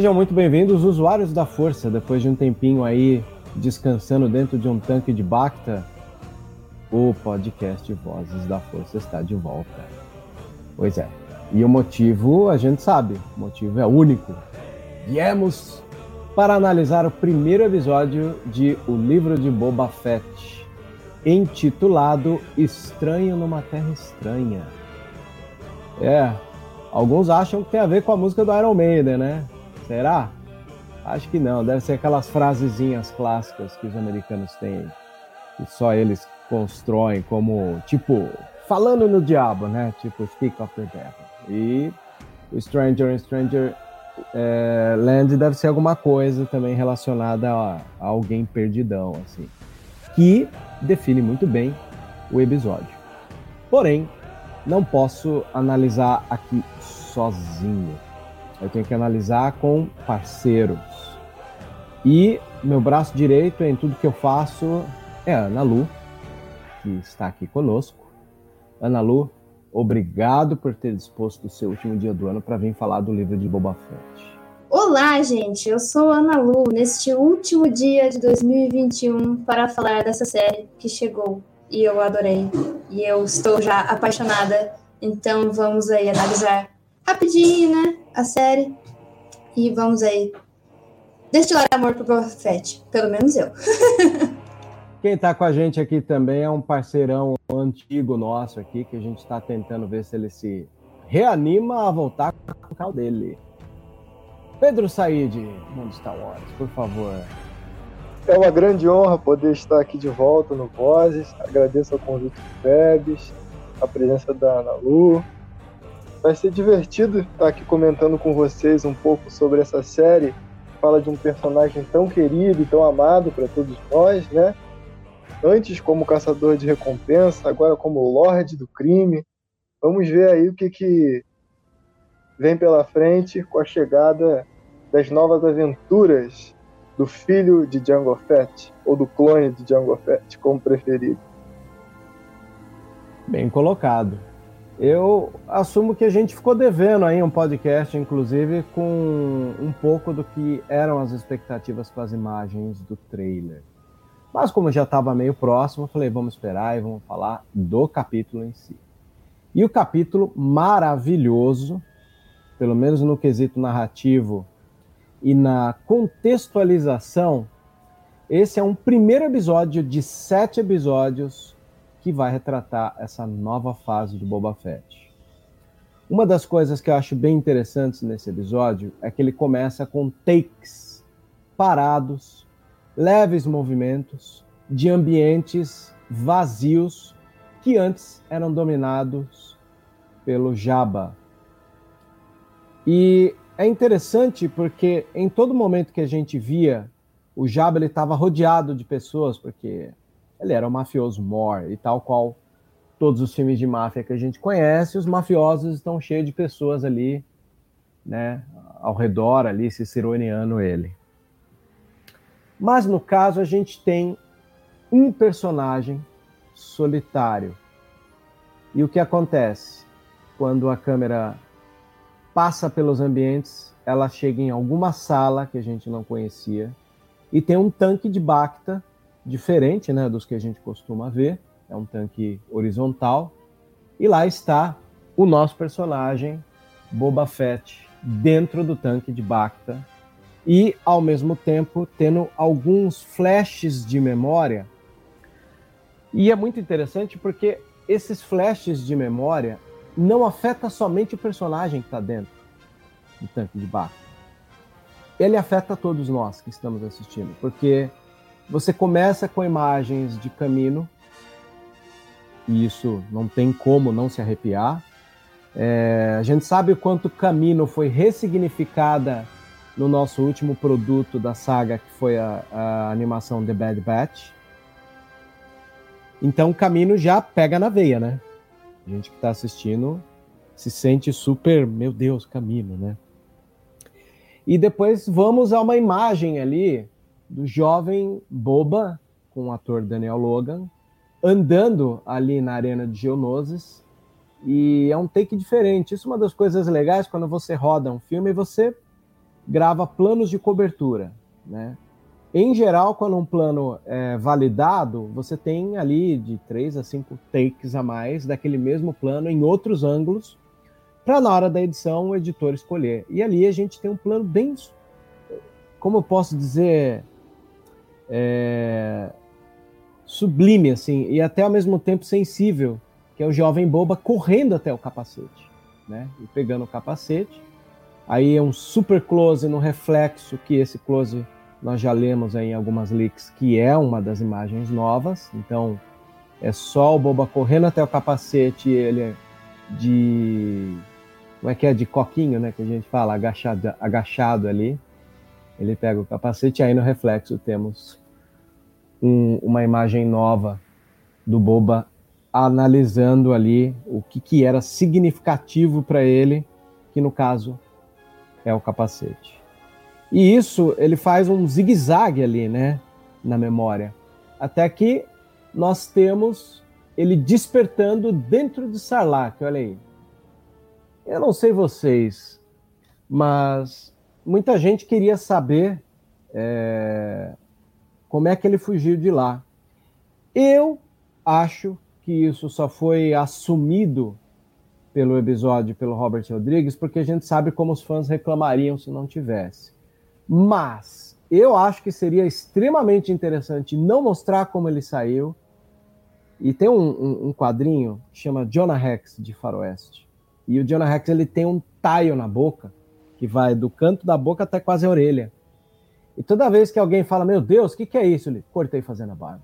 Sejam muito bem-vindos, usuários da Força, depois de um tempinho aí descansando dentro de um tanque de Bacta, o podcast Vozes da Força está de volta. Pois é. E o motivo a gente sabe, o motivo é único. Viemos para analisar o primeiro episódio de O Livro de Boba Fett, intitulado Estranho numa Terra Estranha. É, alguns acham que tem a ver com a música do Iron Maiden, né? Será? Acho que não, deve ser aquelas frasezinhas clássicas que os americanos têm, que só eles constroem como, tipo, falando no diabo, né? Tipo, speak of the devil. E Stranger Stranger é, Land deve ser alguma coisa também relacionada a, a alguém perdidão, assim. Que define muito bem o episódio. Porém, não posso analisar aqui sozinho eu tenho que analisar com parceiros. E meu braço direito em tudo que eu faço é a Ana Lu, que está aqui conosco. Ana Lu, obrigado por ter disposto o seu último dia do ano para vir falar do livro de Boba Fett. Olá, gente. Eu sou Ana Lu, neste último dia de 2021 para falar dessa série que chegou e eu adorei. E eu estou já apaixonada. Então vamos aí analisar rapidinho, né? A série. E vamos aí destilar amor pro Fett. Pelo menos eu. Quem está com a gente aqui também é um parceirão antigo nosso aqui, que a gente está tentando ver se ele se reanima a voltar com o canal dele. Pedro Said, Mundo Star Wars, por favor. É uma grande honra poder estar aqui de volta no Vozes. Agradeço ao convite do Febs, a presença da Ana Lu, Vai ser divertido estar aqui comentando com vocês um pouco sobre essa série. Fala de um personagem tão querido e tão amado para todos nós, né? Antes como caçador de recompensa, agora como Lorde do crime. Vamos ver aí o que, que vem pela frente com a chegada das novas aventuras do filho de Jango Fett, ou do clone de Jango Fett, como preferido. Bem colocado. Eu assumo que a gente ficou devendo aí um podcast, inclusive, com um pouco do que eram as expectativas com as imagens do trailer. Mas como já estava meio próximo, falei, vamos esperar e vamos falar do capítulo em si. E o capítulo maravilhoso, pelo menos no quesito narrativo e na contextualização, esse é um primeiro episódio de sete episódios que vai retratar essa nova fase do Boba Fett. Uma das coisas que eu acho bem interessantes nesse episódio é que ele começa com takes parados, leves movimentos de ambientes vazios que antes eram dominados pelo Jabba. E é interessante porque em todo momento que a gente via o Jabba ele estava rodeado de pessoas porque ele era um mafioso mor e tal qual todos os filmes de máfia que a gente conhece, os mafiosos estão cheios de pessoas ali, né, ao redor ali, ciceroneando ele. Mas no caso a gente tem um personagem solitário. E o que acontece? Quando a câmera passa pelos ambientes, ela chega em alguma sala que a gente não conhecia e tem um tanque de Bacta diferente, né, dos que a gente costuma ver é um tanque horizontal. E lá está o nosso personagem, Boba Fett, dentro do tanque de Bacta. E, ao mesmo tempo, tendo alguns flashes de memória. E é muito interessante porque esses flashes de memória não afeta somente o personagem que está dentro do tanque de Bacta. Ele afeta todos nós que estamos assistindo, porque você começa com imagens de Camino, e isso não tem como não se arrepiar. É, a gente sabe o quanto Camino foi ressignificada no nosso último produto da saga, que foi a, a animação The Bad Batch. Então, Camino já pega na veia, né? A gente que está assistindo se sente super, meu Deus, Camino, né? E depois vamos a uma imagem ali do jovem Boba, com o ator Daniel Logan, andando ali na arena de Geonosis e é um take diferente. Isso é uma das coisas legais quando você roda um filme e você grava planos de cobertura, né? Em geral, quando um plano é validado, você tem ali de três a cinco takes a mais daquele mesmo plano em outros ângulos, para na hora da edição o editor escolher. E ali a gente tem um plano bem, como eu posso dizer, é, sublime, assim, e até ao mesmo tempo sensível, que é o jovem boba correndo até o capacete, né? E pegando o capacete. Aí é um super close no reflexo, que esse close nós já lemos em algumas leaks, que é uma das imagens novas. Então, é só o boba correndo até o capacete, ele de. Como é que é? De coquinho, né? Que a gente fala, agachado, agachado ali. Ele pega o capacete, aí no reflexo temos um, uma imagem nova do Boba analisando ali o que, que era significativo para ele, que no caso é o capacete. E isso ele faz um zigue-zague ali, né, na memória, até que nós temos ele despertando dentro de Sarlacc, olha aí. Eu não sei vocês, mas muita gente queria saber é, como é que ele fugiu de lá? Eu acho que isso só foi assumido pelo episódio pelo Robert Rodrigues, porque a gente sabe como os fãs reclamariam se não tivesse. Mas eu acho que seria extremamente interessante não mostrar como ele saiu. E tem um, um, um quadrinho que chama Jonah Rex de Faroeste. E o Jonah Rex ele tem um taio na boca que vai do canto da boca até quase a orelha. E toda vez que alguém fala, meu Deus, o que, que é isso? Ele, cortei fazendo a barba.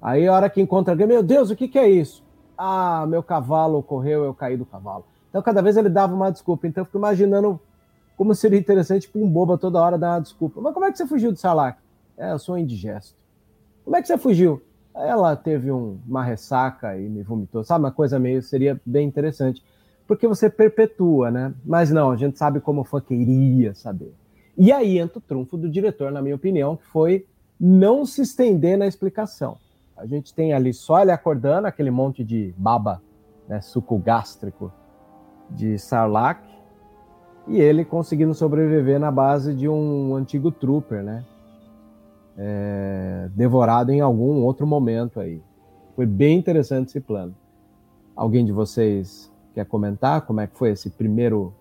Aí a hora que encontra alguém, meu Deus, o que, que é isso? Ah, meu cavalo correu, eu caí do cavalo. Então cada vez ele dava uma desculpa. Então eu fico imaginando como seria interessante para um boba toda hora dar uma desculpa. Mas como é que você fugiu do Salak? É, eu sou indigesto. Como é que você fugiu? Ela teve um, uma ressaca e me vomitou. Sabe, uma coisa meio, seria bem interessante. Porque você perpetua, né? Mas não, a gente sabe como fã queria saber. E aí entra o trunfo do diretor, na minha opinião, que foi não se estender na explicação. A gente tem ali só ele acordando, aquele monte de baba, né, suco gástrico de Sarlacc, e ele conseguindo sobreviver na base de um antigo trooper, né? É, devorado em algum outro momento aí. Foi bem interessante esse plano. Alguém de vocês quer comentar como é que foi esse primeiro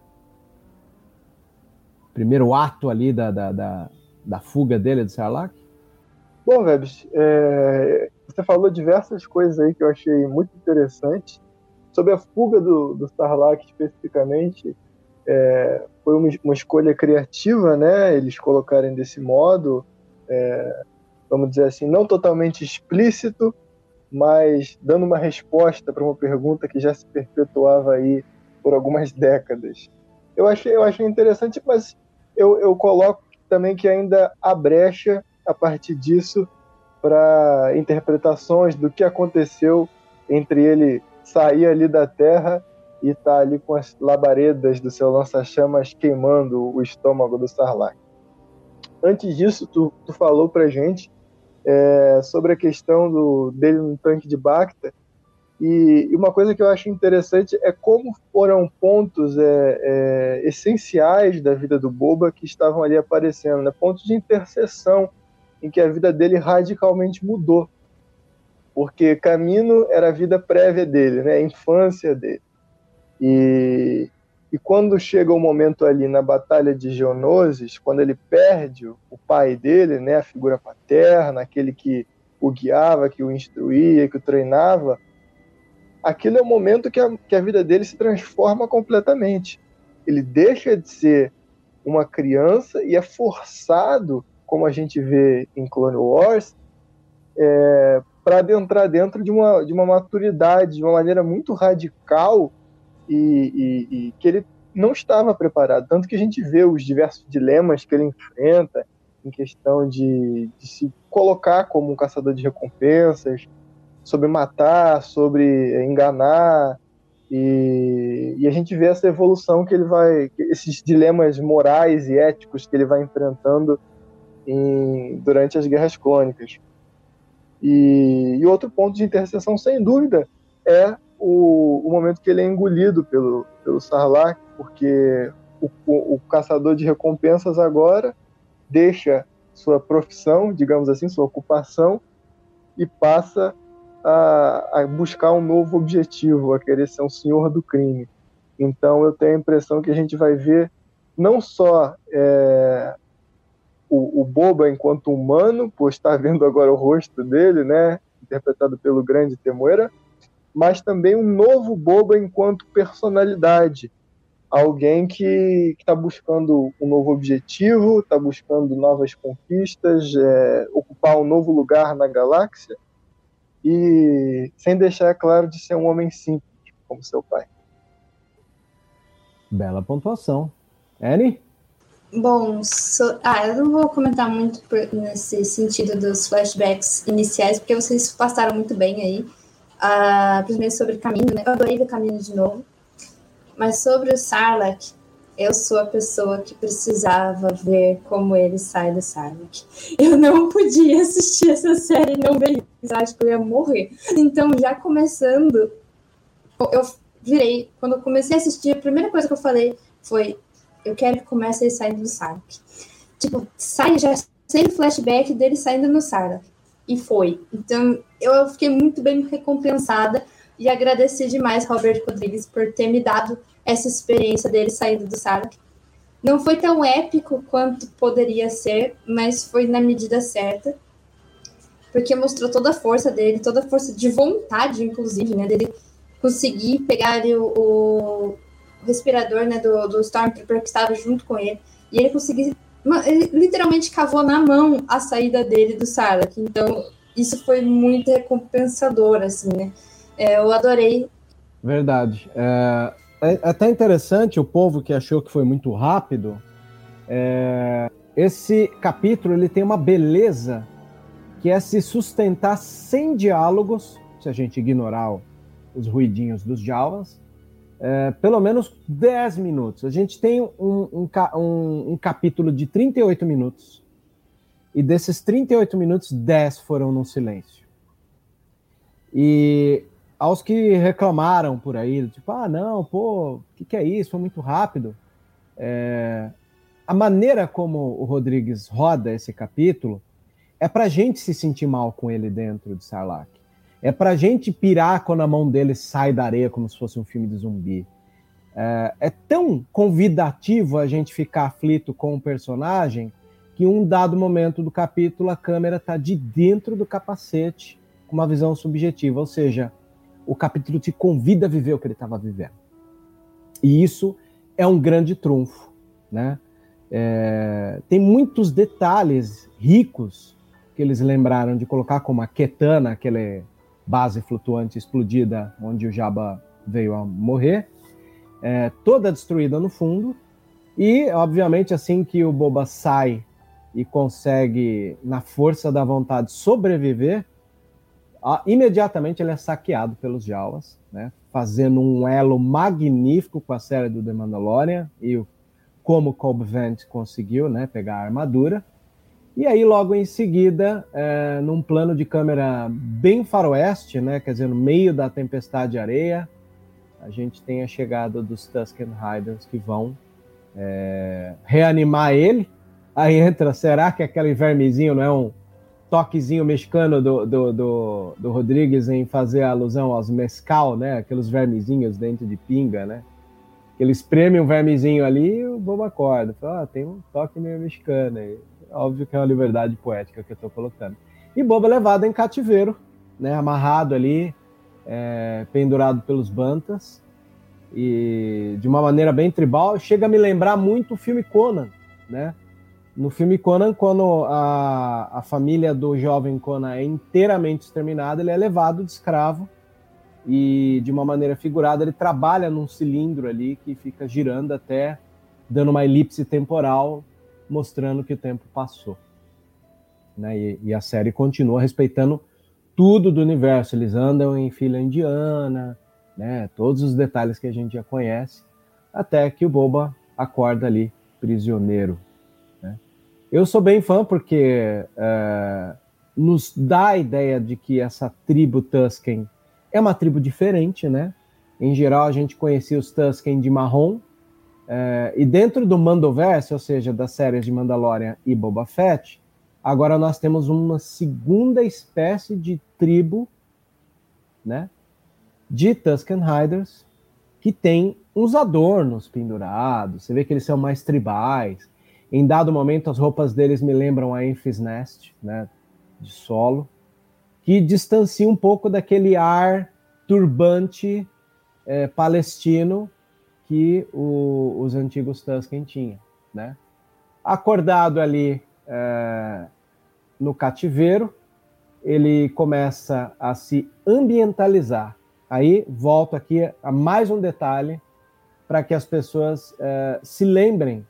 primeiro ato ali da, da, da, da fuga dele do Sarlacc? Bom, Vebs, é, você falou diversas coisas aí que eu achei muito interessante. Sobre a fuga do, do Sarlacc especificamente, é, foi uma, uma, escolha criativa, né? Eles colocarem desse modo, é, vamos dizer assim, não totalmente explícito, mas dando uma resposta para uma pergunta que já se perpetuava aí por algumas décadas. eu achei, eu achei interessante, mas eu, eu coloco também que ainda há brecha a partir disso para interpretações do que aconteceu entre ele sair ali da Terra e estar tá ali com as labaredas do seu lança-chamas queimando o estômago do Sarlacc. Antes disso, tu, tu falou para gente é, sobre a questão do, dele no tanque de Bacta, e, uma coisa que eu acho interessante é como foram pontos é, é, essenciais da vida do Boba que estavam ali aparecendo, né? pontos de interseção em que a vida dele radicalmente mudou. Porque Camino era a vida prévia dele, né? a infância dele. E, e quando chega o momento ali na Batalha de Geonosis, quando ele perde o pai dele, né? a figura paterna, aquele que o guiava, que o instruía, que o treinava, aquilo é o momento que a, que a vida dele se transforma completamente. Ele deixa de ser uma criança e é forçado como a gente vê em Clone Wars, é, para adentrar dentro de uma, de uma maturidade, de uma maneira muito radical e, e, e, que ele não estava preparado. Tanto que a gente vê os diversos dilemas que ele enfrenta em questão de, de se colocar como um caçador de recompensas, sobre matar, sobre enganar, e, e, a gente vê essa evolução que ele vai, esses dilemas morais e éticos que ele vai enfrentando em, durante as guerras clônicas. E, e, outro ponto de interseção, sem dúvida, é o, o momento que ele é engolido pelo, pelo Sarlacc, porque o, o, o caçador de recompensas agora deixa sua profissão, digamos assim, sua ocupação, e passa a, a, buscar um novo objetivo, a querer ser um senhor do crime. Então eu tenho a impressão que a gente vai ver não só é, o, o Boba enquanto humano, por estar vendo agora o rosto dele, né, interpretado pelo grande Temuera, mas também um novo Boba enquanto personalidade, alguém que está buscando um novo objetivo, está buscando novas conquistas, é, ocupar um novo lugar na galáxia, e sem deixar claro de ser um homem simples, como seu pai. Bela pontuação. Annie? Bom, so... ah, eu não vou comentar muito por, nesse sentido dos flashbacks iniciais, porque vocês passaram muito bem aí. Ah, principalmente sobre Caminho, né? Eu adorei ver Caminho de novo. Mas sobre o Sarlacc, eu sou a pessoa que precisava ver como ele sai do Sarlacc. Eu não podia assistir essa série e não ver isso. Acho que eu ia morrer. Então, já começando, eu virei. Quando eu comecei a assistir, a primeira coisa que eu falei foi: eu quero que comece ele saindo do Sarlacc. Tipo, sai já sem flashback dele saindo no Sarlacc. E foi. Então, eu fiquei muito bem recompensada e agradeci demais Robert Rodrigues por ter me dado essa experiência dele saindo do Sarlacc. Não foi tão épico quanto poderia ser, mas foi na medida certa. Porque mostrou toda a força dele, toda a força de vontade, inclusive, né? Dele conseguir pegar ali o, o, respirador né, do, do Stormtrooper que estava junto com ele. E ele conseguiu. Ele literalmente cavou na mão a saída dele do Sarlacc. Então, isso foi muito recompensador, assim, né? É, eu adorei. Verdade. É, é até interessante o povo que achou que foi muito rápido. É, esse capítulo ele tem uma beleza que é se sustentar sem diálogos, se a gente ignorar os ruidinhos dos Jawas, é, pelo menos 10 minutos. A gente tem um, um, um, um, capítulo de 38 minutos, e desses 38 minutos, 10 foram no silêncio. E aos que reclamaram por aí, tipo, ah, não, pô, o que, que, é isso? Foi muito rápido. É, a maneira como o Rodrigues roda esse capítulo é para gente se sentir mal com ele dentro de Sarlacc. É pra gente pirar quando a mão dele sai da areia como se fosse um filme de zumbi. É, é tão convidativo a gente ficar aflito com o personagem que um dado momento do capítulo a câmera tá de dentro do capacete com uma visão subjetiva, ou seja, o capítulo te convida a viver o que ele estava vivendo. E isso é um grande trunfo, né? É, tem muitos detalhes ricos que eles lembraram de colocar como a Ketana, aquele base flutuante explodida onde o Jabba veio a morrer. é, toda destruída no fundo. E, obviamente, assim que o Boba sai e consegue, na força da vontade, sobreviver, imediatamente ele é saqueado pelos Jawas, né? fazendo um elo magnífico com a série do The Mandalorian e o, como Cobb Vent conseguiu né, pegar a armadura. E aí, logo em seguida, é, num plano de câmera bem faroeste, né, quer dizer, no meio da tempestade de areia, a gente tem a chegada dos Tusken Riders que vão é, reanimar ele. Aí entra, será que aquele vermezinho não é um toquezinho mexicano do, do, do, do Rodrigues em fazer alusão aos mescal, né? Aqueles vermezinhos dentro de pinga, né? Eles premem um vermezinho ali e o bobo acorda. Fala, ah, tem um toque meio mexicano aí. Óbvio que é uma liberdade poética que eu estou colocando. E Boba é levado em cativeiro, né? Amarrado ali, é, pendurado pelos bantas e de uma maneira bem tribal, chega a me lembrar muito o filme Conan, né? No filme Conan, quando a, a família do jovem Conan é inteiramente exterminada, ele é levado de escravo e, de uma maneira figurada, ele trabalha num cilindro ali que fica girando até dando uma elipse temporal, mostrando que o tempo passou. Né? E, e a série continua respeitando tudo do universo. Eles andam em fila indiana, né? Todos os detalhes que a gente já conhece, até que o Boba acorda ali prisioneiro. Eu sou bem fã porque é, nos dá a ideia de que essa tribo Tusken é uma tribo diferente, né? Em geral, a gente conhecia os Tusken de marrom, é, e dentro do Mandoverse, ou seja, das séries de Mandalorian e Boba Fett, agora nós temos uma segunda espécie de tribo, né? de Tusken Riders que tem uns adornos pendurados. Você vê que eles são mais tribais. Em dado momento, as roupas deles me lembram a Enfys Nest, né, de solo, que distancia um pouco daquele ar turbante é, palestino que o, os antigos Tusken tinham, né? Acordado ali é, no cativeiro, ele começa a se ambientalizar Aí volto aqui a mais um detalhe para que as pessoas uh, se lembrem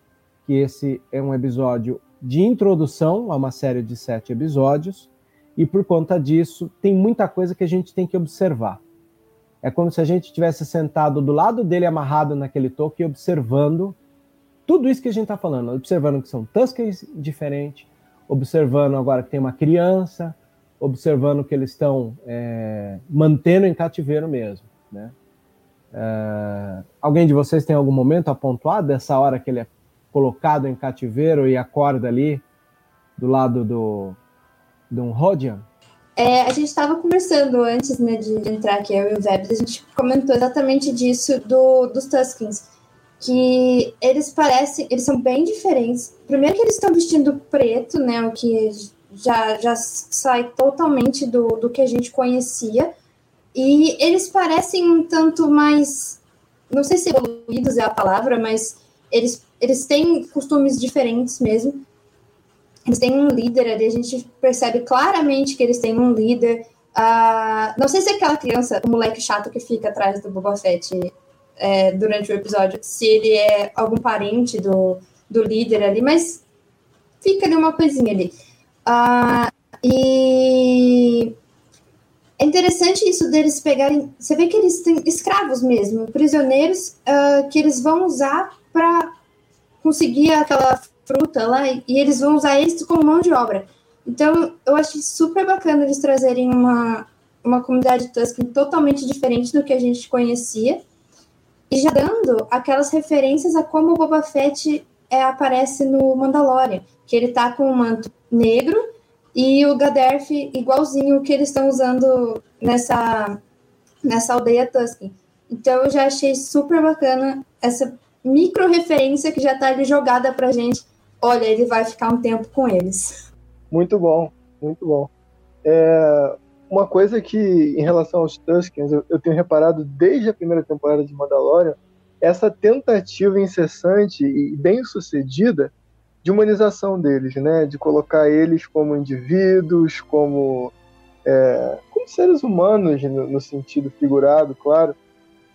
que esse é um episódio de introdução a uma série de sete episódios e por conta disso tem muita coisa que a gente tem que observar. É como se a gente tivesse sentado do lado dele amarrado naquele toque e observando tudo isso que a gente está falando, observando que são Tuskens diferentes, observando agora que tem uma criança, observando que eles estão é, mantendo em cativeiro mesmo, né? É, alguém de vocês tem algum momento a pontuar dessa hora que ele é colocado em cativeiro e acorda ali do lado do de um Rodian? É, a gente estava conversando antes né, de entrar aqui, eu e o Vebs, a gente comentou exatamente disso do, dos Tuskins, que eles parecem, eles são bem diferentes. Primeiro que eles estão vestindo preto, né, o que já, já sai totalmente do, do que a gente conhecia. E eles parecem um tanto mais. Não sei se evoluídos é a palavra, mas eles, eles têm costumes diferentes mesmo. Eles têm um líder ali, a gente percebe claramente que eles têm um líder. Uh, não sei se é aquela criança, o moleque chato que fica atrás do Boba Fett é, durante o episódio, se ele é algum parente do, do líder ali, mas fica ali uma coisinha ali. Ah, e é interessante isso deles pegarem. Você vê que eles têm escravos mesmo, prisioneiros uh, que eles vão usar para conseguir aquela fruta lá e eles vão usar eles como mão de obra. Então, eu acho super bacana eles trazerem uma, uma comunidade Tusken totalmente diferente do que a gente conhecia e já dando aquelas referências a como o Boba Fett é, aparece no Mandalorian, que ele tá com um manto negro e o Gaderf igualzinho o que eles estão usando nessa, nessa aldeia Tusken. Então eu já achei super bacana essa micro referência que já tá ali jogada pra gente. Olha, ele vai ficar um tempo com eles. Muito bom, muito bom. É, uma coisa que, em relação aos Tuskens, eu, eu tenho reparado desde a primeira temporada de Mandalorian, essa tentativa incessante e bem sucedida de humanização deles, né? De colocar eles como indivíduos, como, é, como seres humanos no, no, sentido figurado, claro.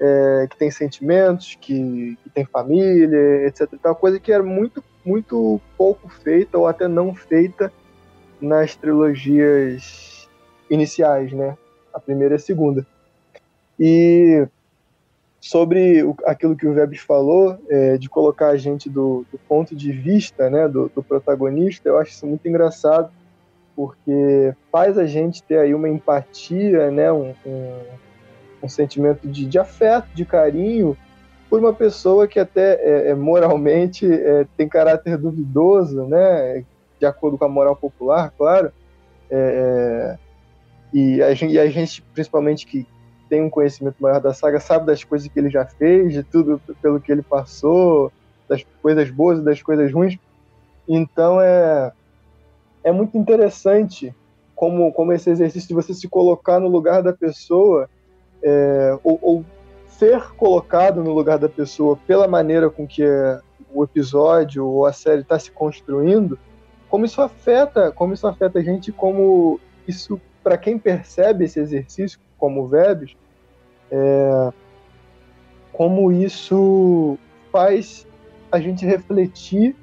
É, que tem sentimentos, que, que tem família, etc. Tal coisa que era muito, muito pouco feita ou até não feita nas trilogias iniciais, né? A primeira e a segunda. E sobre o, aquilo que o Vebs falou, é, de colocar a gente do, do, ponto de vista né, do, do, protagonista, eu acho isso muito engraçado, porque faz a gente ter aí uma empatia, né, um, um, um sentimento de, de, afeto, de carinho, por uma pessoa que até é, é moralmente é, tem caráter duvidoso, né, de acordo com a moral popular, claro, é, é, e a, gente, e, a gente, principalmente que tem um conhecimento maior da saga, sabe das coisas que ele já fez, de tudo pelo que ele passou, das coisas boas e das coisas ruins. Então é, é muito interessante como, como esse exercício de você se colocar no lugar da pessoa, é, ou, ou, ser colocado no lugar da pessoa pela maneira com que o episódio ou a série está se construindo, como isso afeta, como isso afeta a gente, como isso para quem percebe esse exercício como verbos, é, como isso faz a gente refletir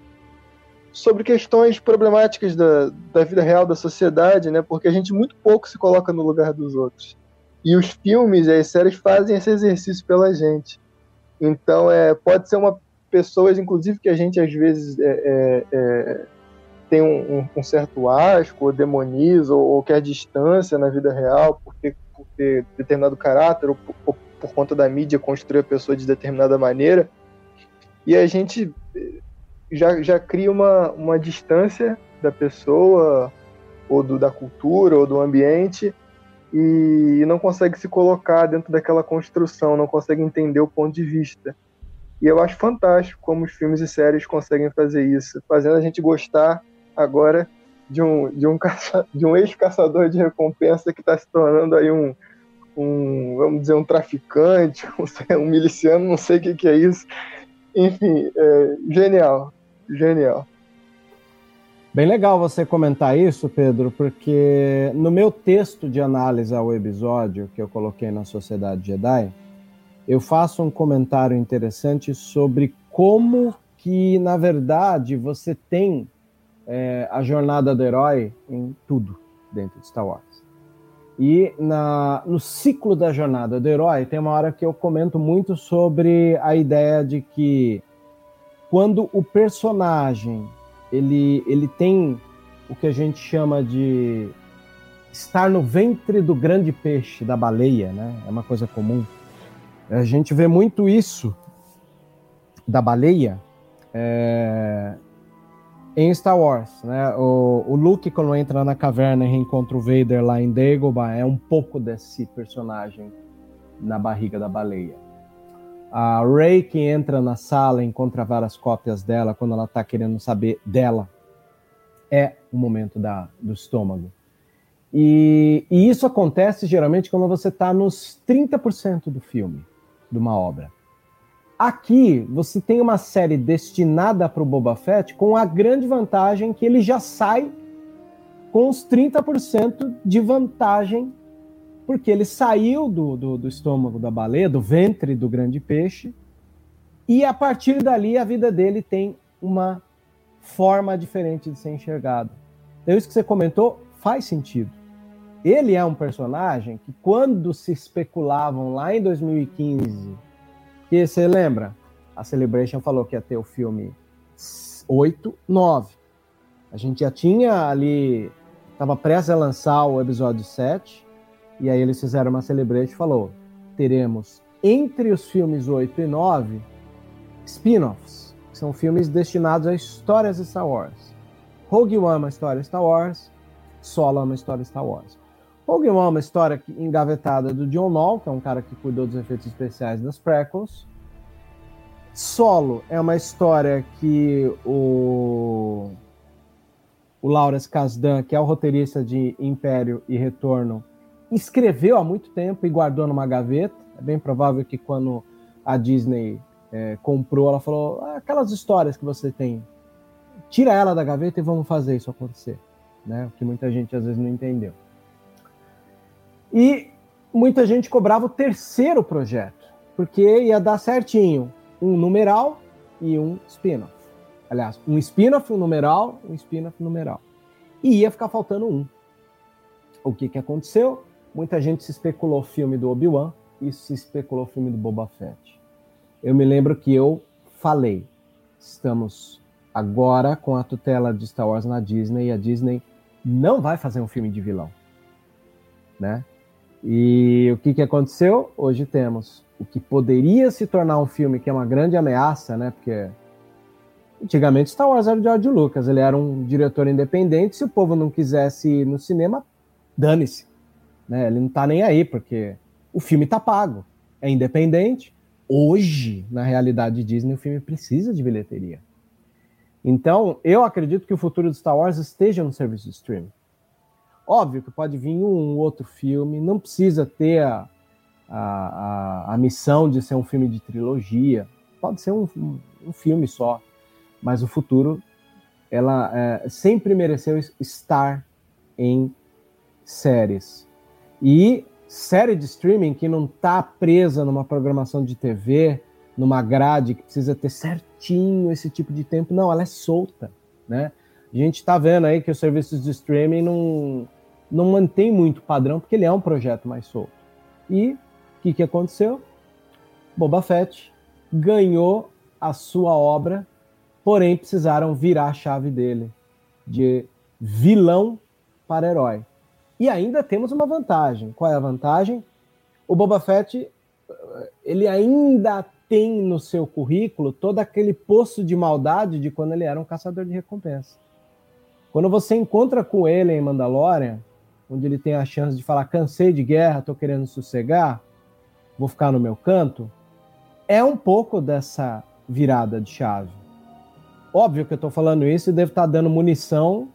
sobre questões problemáticas da, da vida real da sociedade, né? Porque a gente muito pouco se coloca no lugar dos outros. E os filmes e as séries fazem esse exercício pela gente. Então, é, pode ser uma pessoas, inclusive, que a gente às vezes é, é, é tem um, um, certo asco, ou demoniza, ou, ou quer distância na vida real por ter, por ter determinado caráter, ou por, por conta da mídia construir a pessoa de determinada maneira. E a gente eh, já, já cria uma, uma distância da pessoa, ou do, da cultura, ou do ambiente, e não consegue se colocar dentro daquela construção, não consegue entender o ponto de vista. E eu acho fantástico como os filmes e séries conseguem fazer isso, fazendo a gente gostar agora de um, de um, caça, de um ex-caçador de recompensa que está se tornando aí um, um, vamos dizer, um traficante, um, miliciano, não sei o que, que é isso. Enfim, é, genial, genial. Bem legal você comentar isso, Pedro, porque no meu texto de análise ao episódio que eu coloquei na Sociedade Jedi, eu faço um comentário interessante sobre como que, na verdade, você tem é, a jornada do herói em tudo dentro de Star Wars. E na, no ciclo da jornada do herói, tem uma hora que eu comento muito sobre a ideia de que quando o personagem ele, ele tem o que a gente chama de estar no ventre do grande peixe, da baleia, né? É uma coisa comum. A gente vê muito isso da baleia é, em Star Wars, né? O, o, Luke, quando entra na caverna e reencontra o Vader lá em Dagobah, é um pouco desse personagem na barriga da baleia. A Rey, que entra na sala e encontra várias cópias dela quando ela tá querendo saber dela, é o momento da, do estômago. E, e isso acontece geralmente quando você está nos 30% do filme, de uma obra. Aqui você tem uma série destinada para o Boba Fett com a grande vantagem que ele já sai com os 30% de vantagem, porque ele saiu do, do, do, estômago da baleia, do ventre do grande peixe, e a partir dali a vida dele tem uma forma diferente de ser enxergada. Então, isso que você comentou faz sentido. Ele é um personagem que, quando se especulavam lá em 2015 que você lembra? A Celebration falou que ia ter o filme 8, 9. A gente já tinha ali, estava prestes a lançar o episódio 7, e aí eles fizeram uma Celebration e falou: teremos entre os filmes 8 e 9 spin-offs, que são filmes destinados a histórias de Star Wars. Rogue One é uma história Star Wars, Solo é uma história Star Wars. Rogue One é uma história engavetada do John Knoll, que é um cara que cuidou dos efeitos especiais das prequels. Solo é uma história que o, o Lawrence Kasdan, que é o roteirista de Império e Retorno, escreveu há muito tempo e guardou numa gaveta. É bem provável que quando a Disney é, comprou, ela falou: ah, aquelas histórias que você tem, tira ela da gaveta e vamos fazer isso acontecer. Né? O que muita gente às vezes não entendeu. E muita gente cobrava o terceiro projeto. porque ia dar certinho um numeral e um spin-off. Aliás, um spin-off, um numeral, um spin-off, numeral. E ia ficar faltando um. O que, que aconteceu? Muita gente se especulou o filme do Obi-Wan e se especulou o filme do Boba Fett. Eu me lembro que eu falei, estamos agora com a tutela de Star Wars na Disney e a Disney não vai fazer um filme de vilão, né? E o que, que aconteceu? Hoje temos o que poderia se tornar um filme que é uma grande ameaça, né? Porque antigamente Star Wars era o George Lucas, ele era um diretor independente. Se o povo não quisesse ir no cinema, dane-se, né? Ele não tá nem aí, porque o filme tá pago, é independente. Hoje, na realidade Disney, o filme precisa de bilheteria. Então, eu acredito que o futuro do Star Wars esteja no serviço de streaming. Óbvio que pode vir um outro filme, não precisa ter a, a, a, a missão de ser um filme de trilogia, pode ser um, um, um filme só, mas o futuro, ela é, sempre mereceu estar em séries. E série de streaming que não está presa numa programação de TV, numa grade que precisa ter certinho esse tipo de tempo, não, ela é solta, né? A gente está vendo aí que os serviços de streaming não, não mantém muito padrão, porque ele é um projeto mais solto. E o que, que aconteceu? Boba Fett ganhou a sua obra, porém precisaram virar a chave dele de vilão para herói. E ainda temos uma vantagem. Qual é a vantagem? O Boba Fett ele ainda tem no seu currículo todo aquele poço de maldade de quando ele era um caçador de recompensa. Quando você encontra com ele em Mandalorian, onde ele tem a chance de falar: cansei de guerra, estou querendo sossegar, vou ficar no meu canto, é um pouco dessa virada de chave. Óbvio que eu estou falando isso e devo estar tá dando munição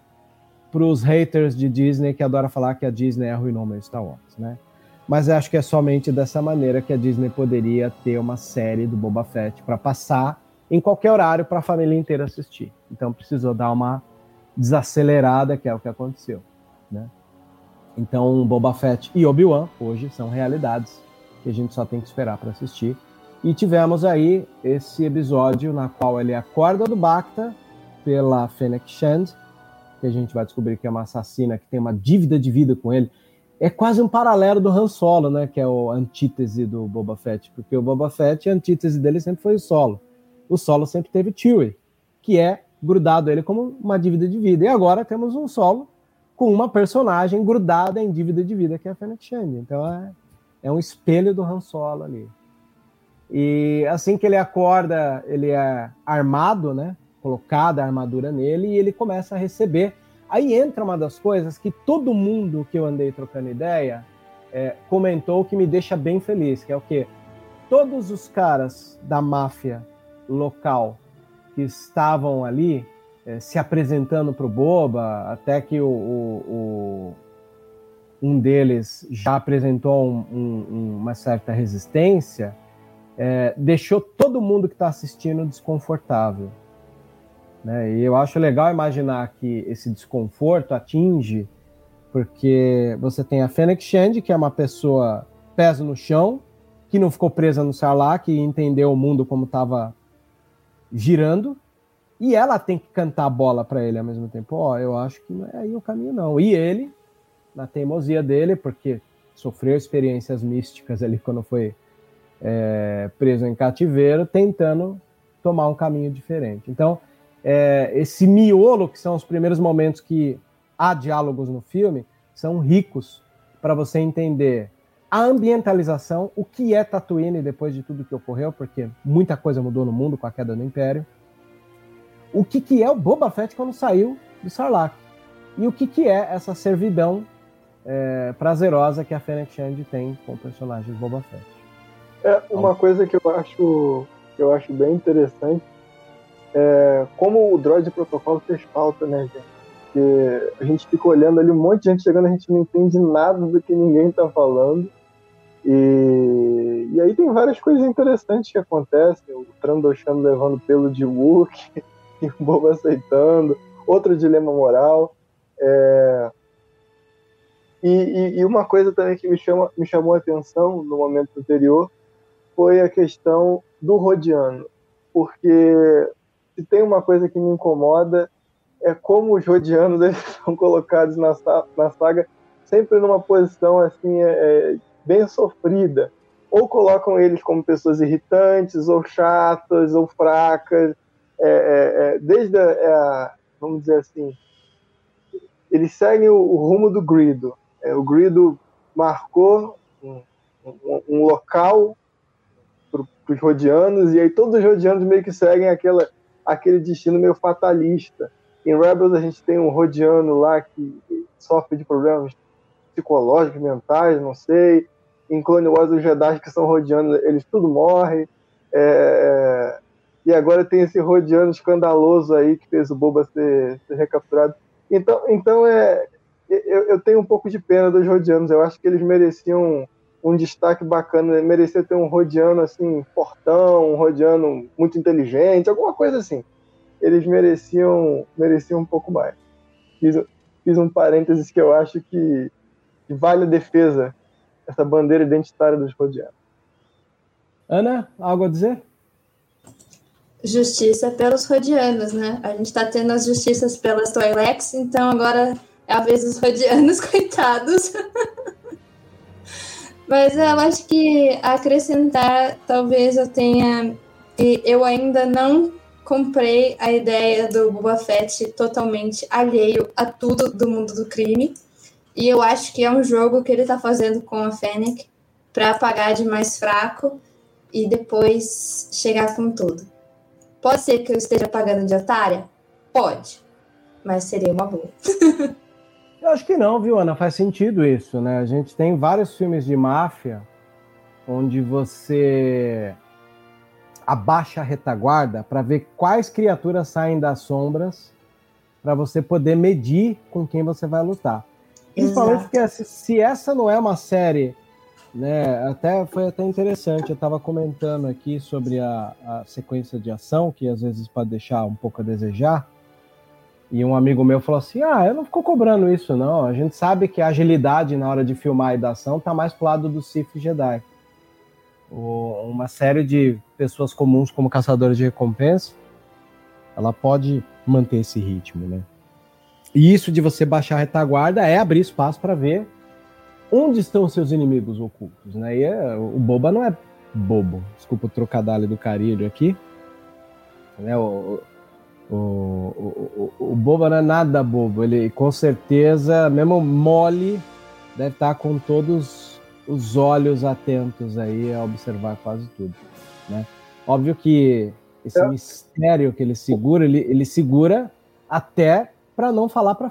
para os haters de Disney que adoram falar que a Disney arruinou meu Star Wars, né? Mas acho que é somente dessa maneira que a Disney poderia ter uma série do Boba Fett para passar em qualquer horário para a família inteira assistir. Então precisou dar uma desacelerada, que é o que aconteceu, né? Então, Boba Fett e Obi-Wan hoje são realidades que a gente só tem que esperar para assistir. E tivemos aí esse episódio na qual ele acorda do Bacta pela Fennec Shand, que a gente vai descobrir que é uma assassina que tem uma dívida de vida com ele. É quase um paralelo do Han Solo, né? Que é o antítese do Boba Fett, porque o Boba Fett, a antítese dele sempre foi o Solo. O Solo sempre teve Chewie, que é grudado a ele como uma dívida de vida. E agora temos um Solo com uma personagem grudada em dívida de vida, que é a Fennec Shand. Então é, é um espelho do Han Solo ali. E assim que ele acorda, ele é armado, né? Colocada a armadura nele e ele começa a receber. Aí entra uma das coisas que todo mundo que eu andei trocando ideia é, comentou que me deixa bem feliz, que é o que todos os caras da máfia local que estavam ali é, se apresentando para o Boba, até que o, o, o, um deles já apresentou um, um, uma certa resistência, é, deixou todo mundo que está assistindo desconfortável. Né? E eu acho legal imaginar que esse desconforto atinge, porque você tem a Fennec Shand, que é uma pessoa pés no chão, que não ficou presa no Sarlacc e entendeu o mundo como estava girando, e ela tem que cantar a bola para ele ao mesmo tempo. Ó, oh, eu acho que não é aí o caminho, não. E ele, na teimosia dele, porque sofreu experiências místicas ali quando foi é, preso em cativeiro, tentando tomar um caminho diferente. Então, é, esse miolo, que são os primeiros momentos que há diálogos no filme, são ricos para você entender a ambientalização, o que é Tatooine depois de tudo que ocorreu, porque muita coisa mudou no mundo com a queda do Império o que, que é o Boba Fett quando saiu do Sarlacc. E o que, que é essa servidão é, prazerosa que a Fennec Shand tem com o personagem Boba Fett. É uma coisa que eu acho que eu acho bem interessante é como o Droid Protocolo fez falta, né, gente? Porque a gente fica olhando ali um monte de gente chegando, a gente não entende nada do que ninguém tá falando. E, e aí tem várias coisas interessantes que acontecem. O Trandoshan levando pelo de Wookiee, e o bobo aceitando, outro dilema moral. É... E, e, e, uma coisa também que me, chama, me chamou a atenção no momento anterior foi a questão do Rodiano, porque se tem uma coisa que me incomoda é como os Rodianos eles são colocados na, na saga sempre numa posição assim é, é, bem sofrida. Ou colocam eles como pessoas irritantes, ou chatas, ou fracas. É, é, é desde é a, vamos dizer assim, eles seguem o, o rumo do Grido. o Grido marcou um, um, um local para os rodianos, e aí todos os rodianos meio que seguem aquela, aquele destino meio fatalista. Em Rebels a gente tem um rodiano lá que sofre de problemas psicológicos, mentais, não sei. Em Clone Wars os Jedi que são rodianos, eles tudo morrem. É, é... E agora tem esse rodiano escandaloso aí que fez o Boba ser, ser recapturado. Então, então é, eu, eu, tenho um pouco de pena dos rodianos. Eu acho que eles mereciam um destaque bacana, merecia ter um Rodiano assim, fortão, um Rodiano muito inteligente, alguma coisa assim. Eles mereciam, mereciam um pouco mais. Fiz, fiz um parênteses que eu acho que, que vale a defesa, essa bandeira identitária dos Rodianos. Ana, algo a dizer? Justiça pelos Rodianos, né? A gente está tendo as justiças pelas Twi'leks, então agora é a vez dos Rodianos, coitados. Mas eu acho que acrescentar, talvez eu tenha. Eu ainda não comprei a ideia do Boba Fett totalmente alheio a tudo do mundo do crime. E eu acho que é um jogo que ele tá fazendo com a Fennec para pagar de mais fraco e depois chegar com tudo. Pode ser que eu esteja pagando de otária? Pode. Mas seria uma boa. Eu acho que não, viu, Ana? Faz sentido isso, né? A gente tem vários filmes de máfia onde você abaixa a retaguarda para ver quais criaturas saem das sombras para você poder medir com quem você vai lutar. Principalmente porque se essa não é uma série, né? Até foi até interessante. Eu estava comentando aqui sobre a, a sequência de ação que às vezes pode deixar um pouco a desejar. E um amigo meu falou assim: Ah, eu não fico cobrando isso, não. A gente sabe que a agilidade na hora de filmar e da ação tá mais pro lado do Sith Jedi. O, uma série de pessoas comuns como caçadores de recompensa, ela pode manter esse ritmo, né? E isso de você baixar a retaguarda é abrir espaço para ver onde estão os seus inimigos ocultos, né? E é, o boba não é bobo. Desculpa o trocadilho do carilho aqui. Né? O, o, o, o, o Boba não é nada bobo. Ele com certeza, mesmo mole, deve estar com todos os olhos atentos aí a observar quase tudo. Né? Óbvio que esse é. mistério que ele segura, ele, ele segura até para não falar para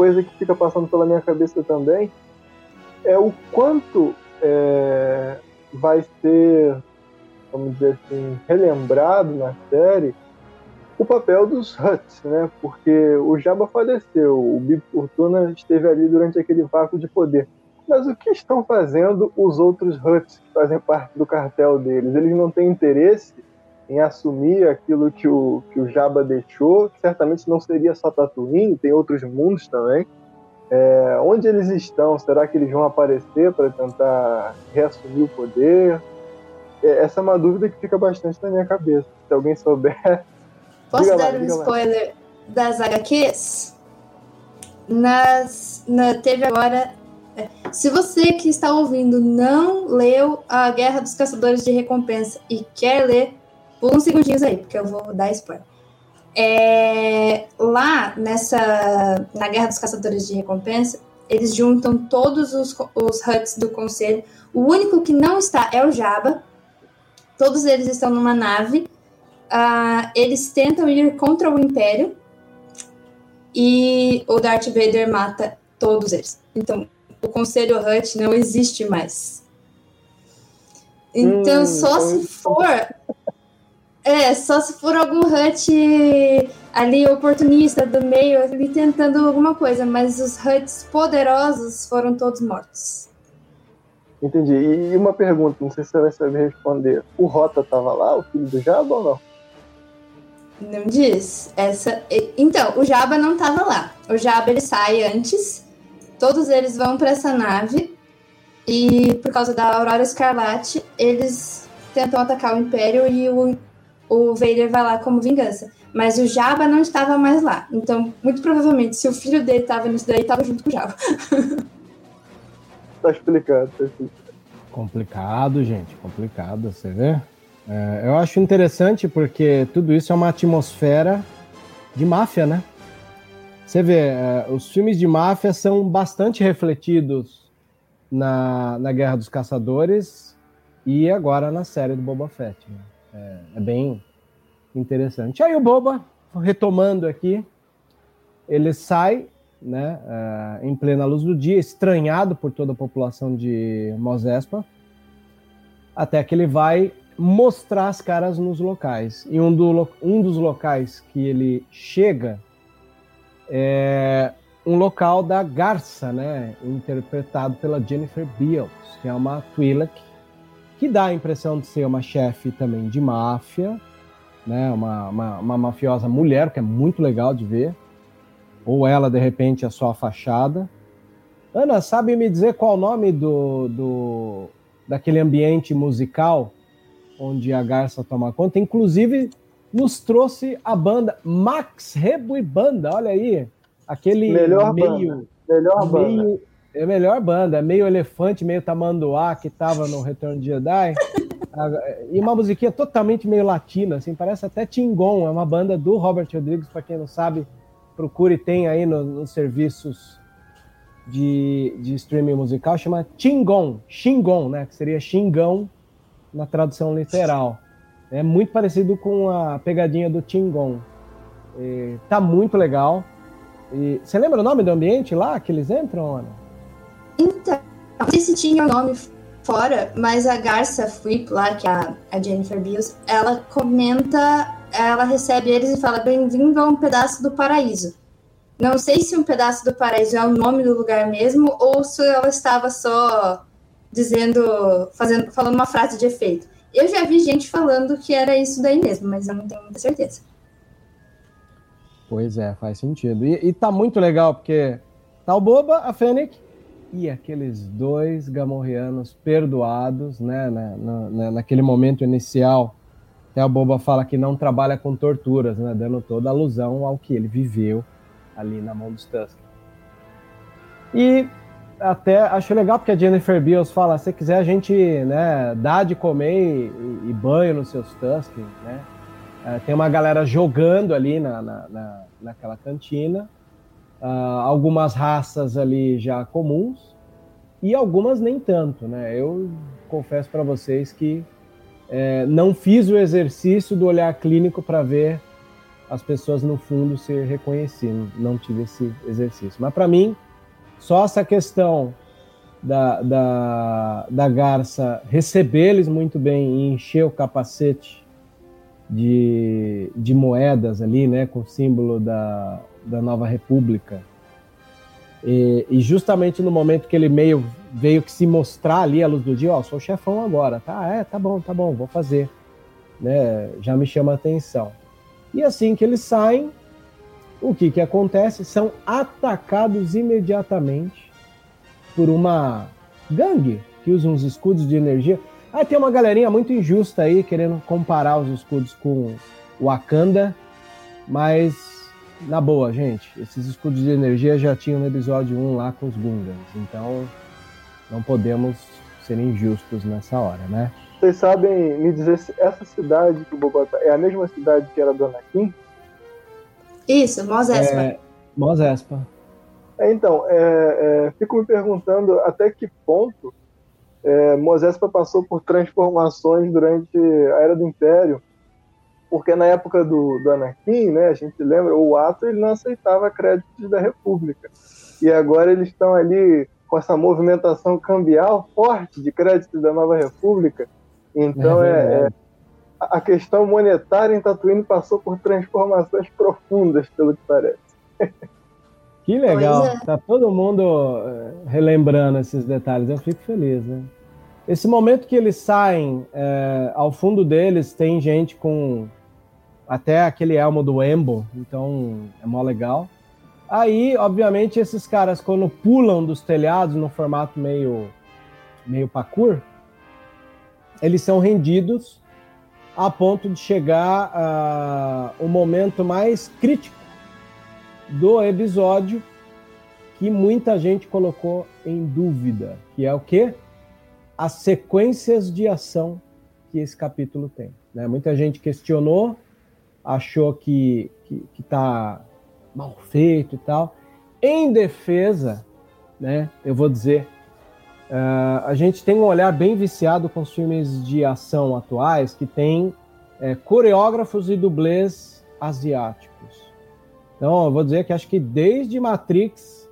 Coisa que fica passando pela minha cabeça também é o quanto é, vai ser, vamos dizer assim, relembrado na série o papel dos Huts, né? Porque o Jabba faleceu, o Bib Fortuna esteve ali durante aquele vácuo de poder. Mas o que estão fazendo os outros Huts que fazem parte do cartel deles? Eles não têm interesse em assumir aquilo que o, que o Jabba deixou, que certamente não seria só Tatooine, tem outros mundos também. É, onde eles estão? Será que eles vão aparecer para tentar reassumir o poder? É, essa é uma dúvida que fica bastante na minha cabeça. Se alguém souber. Posso dar lá, um spoiler lá. das HQs? Nas, na, teve agora. É, se você que está ouvindo não leu A Guerra dos Caçadores de Recompensa e quer ler, pula uns segundinhos aí, porque eu vou dar spoiler. É, lá nessa na Guerra dos Caçadores de Recompensa, eles juntam todos os, os huts do conselho. O único que não está é o Jabba. Todos eles estão numa nave. Uh, eles tentam ir contra o Império e o Darth Vader mata todos eles. Então, o Conselho Hut não existe mais. Então, hum, só se for é, só se for algum hut ali oportunista do meio, ali tentando alguma coisa, mas os huts poderosos foram todos mortos. Entendi. E uma pergunta, não sei se você vai saber responder. O Rota tava lá, o filho do Jabba ou não? Não diz. Essa... Então, o Jabba não tava lá. O Jabba ele sai antes, todos eles vão para essa nave e por causa da Aurora Escarlate, eles tentam atacar o Império e o o Vader vai lá como vingança. Mas o Jabba não estava mais lá. Então, muito provavelmente, se o filho dele estava nisso daí, estava junto com o Jabba. tá explicado, tá explicado. Complicado, gente, complicado, você vê? É, eu acho interessante porque tudo isso é uma atmosfera de máfia, né? Você vê, é, os filmes de máfia são bastante refletidos na, na Guerra dos Caçadores e agora na série do Boba Fett. Né? É, é bem interessante. Aí o Boba, retomando aqui, ele sai né, uh, em plena luz do dia, estranhado por toda a população de Mos Espa, até que ele vai mostrar as caras nos locais. E um, do, um dos locais que ele chega é um local da Garça, né, interpretado pela Jennifer Beals, que é uma Twi'lek que dá a impressão de ser uma chefe também de máfia, né? Uma, uma, uma, mafiosa mulher, que é muito legal de ver. Ou ela, de repente, é só a fachada. Ana, sabe me dizer qual o nome do, do daquele ambiente musical onde a Garça toma conta? Inclusive, nos trouxe a banda Max Rebo e Banda, olha aí. Aquele Melhor meio, banda. Melhor meio, banda. É a melhor banda, é meio elefante, meio tamanduá, que tava no Retorno de Jedi. E uma musiquinha totalmente meio latina, assim, parece até Tingon, é uma banda do Robert Rodrigues, para quem não sabe, procure, tem aí no, nos serviços de, de streaming musical, chama Tingon, Xingon, né, que seria Xingão na tradução literal. É muito parecido com a pegadinha do Tingon. E tá muito legal. E, você lembra o nome do ambiente lá que eles entram, Ana? Então, não sei se tinha o nome fora, mas a Garça Flip lá, que é a, Jennifer Beals, ela comenta, ela recebe eles e fala: Bem-vindo a um pedaço do paraíso. Não sei se um pedaço do paraíso é o nome do lugar mesmo ou se ela estava só dizendo, fazendo, falando uma frase de efeito. Eu já vi gente falando que era isso daí mesmo, mas eu não tenho muita certeza. Pois é, faz sentido. E, e tá muito legal, porque tá o Boba, a Fennec, e aqueles dois gamorreanos perdoados, né, na, na, naquele momento inicial, até a Boba fala que não trabalha com torturas, né, dando toda alusão ao que ele viveu ali na mão dos Tusken. E até acho legal porque a Jennifer Beals fala, se quiser a gente, né, dá de comer e, e banho nos seus Tusken, né, é, tem uma galera jogando ali na, na, na naquela cantina, uh, algumas raças ali já comuns e algumas nem tanto, né? Eu confesso para vocês que é, não fiz o exercício do olhar clínico para ver as pessoas no fundo se reconhecendo, não tive esse exercício. Mas para mim, só essa questão da, da, da Garça receber eles muito bem e encher o capacete de, de moedas ali, né, com o símbolo da, da Nova República. E, e, justamente no momento que ele meio veio que se mostrar ali à luz do dia, ó, sou o chefão agora, tá? É, tá bom, tá bom, vou fazer. Né? Já me chama a atenção. E assim que eles saem, o que, que acontece? São atacados imediatamente por uma gangue que usa uns escudos de energia. Aí tem uma galerinha muito injusta aí querendo comparar os escudos com o Wakanda, mas na boa, gente, esses escudos de energia já tinham no episódio 1 lá com os Gungans, então não podemos ser injustos nessa hora, né? Vocês sabem me dizer se essa cidade que o Bogotá é a mesma cidade que era do Anakin? Isso, Mos Espa. É, Mos Espa. É, então, é, é, fico me perguntando até que ponto é, Mos Espa passou por transformações durante a Era do Império, porque na época do, do Anakin, né, a gente lembra, o ato ele não aceitava créditos da República. E agora eles estão ali com essa movimentação cambial forte de créditos da Nova República. Então, é, é, é a questão monetária em Tatooine passou por transformações profundas, pelo que parece. Que legal, é. tá todo mundo eh, relembrando esses detalhes, eu fico feliz, né? Esse momento que eles saem, é, ao fundo deles tem gente com até aquele elmo do Embo, então é mó legal. Aí, obviamente, esses caras, quando pulam dos telhados no formato meio, meio parkour, eles são rendidos a ponto de chegar a uh, o momento mais crítico do episódio que muita gente colocou em dúvida, que é o quê? As sequências de ação que esse capítulo tem. Né? Muita gente questionou, achou que, que, que tá mal feito e tal. Em defesa, né, eu vou dizer, uh, a gente tem um olhar bem viciado com os filmes de ação atuais que tem é, coreógrafos e dublês asiáticos. Então, eu vou dizer que acho que desde Matrix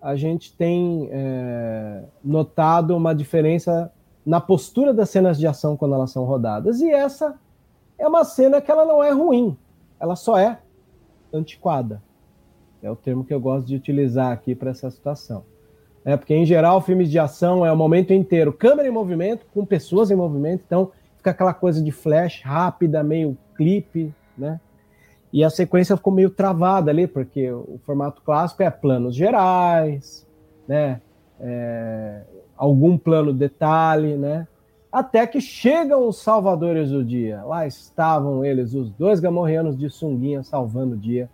a gente tem é, notado uma diferença na postura das cenas de ação quando elas são rodadas. E essa é uma cena que ela não é ruim, ela só é antiquada. É o termo que eu gosto de utilizar aqui para essa situação. É, porque, em geral, filmes de ação é o momento inteiro câmera em movimento, com pessoas em movimento, então fica aquela coisa de flash rápida, meio clipe, né? E a sequência ficou meio travada ali, porque o formato clássico é planos gerais, né? É, algum plano detalhe, né? Até que chegam os salvadores do dia. Lá estavam eles, os dois gamorreanos de sunguinha, salvando o dia,